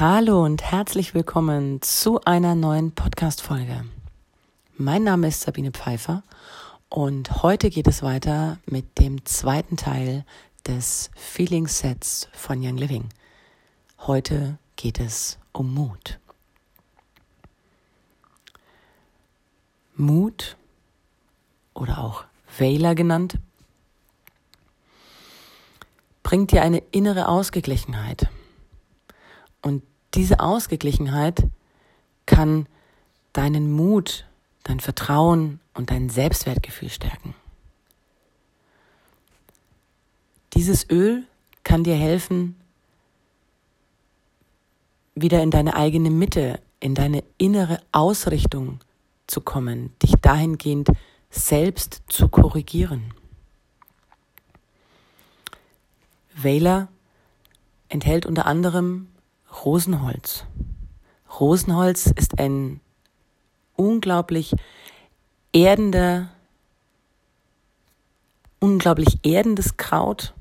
Hallo und herzlich willkommen zu einer neuen Podcast-Folge. Mein Name ist Sabine Pfeiffer und heute geht es weiter mit dem zweiten Teil des Feeling Sets von Young Living. Heute geht es um Mut. Mut oder auch Wähler genannt, bringt dir eine innere Ausgeglichenheit. Und diese Ausgeglichenheit kann deinen Mut, dein Vertrauen und dein Selbstwertgefühl stärken. Dieses Öl kann dir helfen, wieder in deine eigene Mitte, in deine innere Ausrichtung zu kommen, dich dahingehend selbst zu korrigieren. Wähler enthält unter anderem Rosenholz. Rosenholz ist ein unglaublich erdender, unglaublich erdendes Kraut,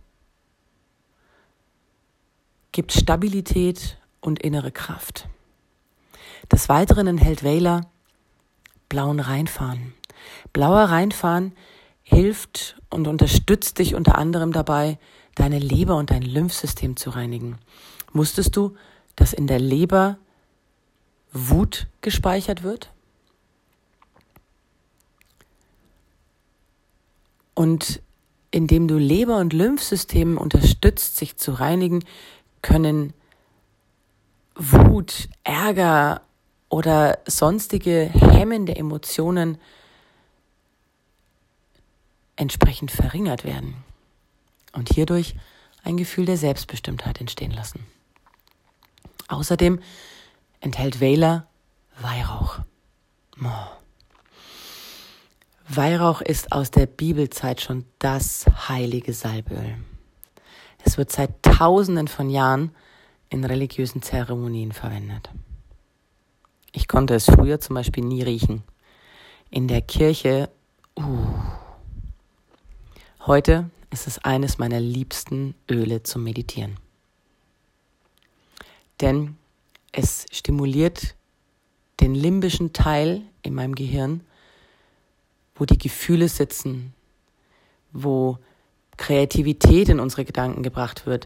gibt Stabilität und innere Kraft. Des Weiteren enthält Wähler blauen Reinfahren. Blauer Reinfahren hilft und unterstützt dich unter anderem dabei, deine Leber und dein Lymphsystem zu reinigen. Musstest du dass in der Leber Wut gespeichert wird. Und indem du Leber- und Lymphsystem unterstützt, sich zu reinigen, können Wut, Ärger oder sonstige hemmende Emotionen entsprechend verringert werden und hierdurch ein Gefühl der Selbstbestimmtheit entstehen lassen. Außerdem enthält Wähler Weihrauch. Oh. Weihrauch ist aus der Bibelzeit schon das heilige Salböl. Es wird seit Tausenden von Jahren in religiösen Zeremonien verwendet. Ich konnte es früher zum Beispiel nie riechen. In der Kirche, uh. Heute ist es eines meiner liebsten Öle zum Meditieren denn es stimuliert den limbischen Teil in meinem Gehirn, wo die Gefühle sitzen, wo Kreativität in unsere Gedanken gebracht wird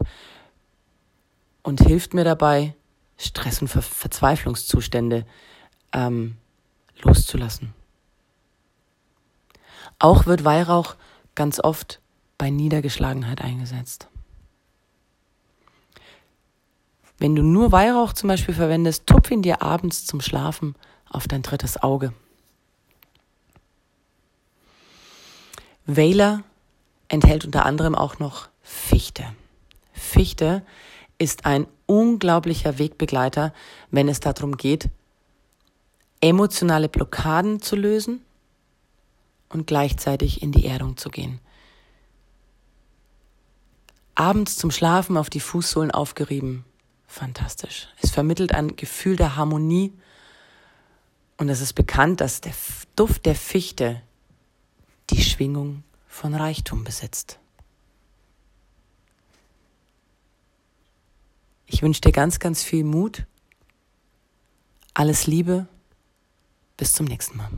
und hilft mir dabei, Stress- und Ver Verzweiflungszustände ähm, loszulassen. Auch wird Weihrauch ganz oft bei Niedergeschlagenheit eingesetzt. Wenn du nur Weihrauch zum Beispiel verwendest, tupf ihn dir abends zum Schlafen auf dein drittes Auge. Wähler enthält unter anderem auch noch Fichte. Fichte ist ein unglaublicher Wegbegleiter, wenn es darum geht, emotionale Blockaden zu lösen und gleichzeitig in die Erdung zu gehen. Abends zum Schlafen auf die Fußsohlen aufgerieben, fantastisch. Es vermittelt ein Gefühl der Harmonie und es ist bekannt, dass der Duft der Fichte die Schwingung von Reichtum besitzt. Ich wünsche dir ganz, ganz viel Mut, alles Liebe, bis zum nächsten Mal.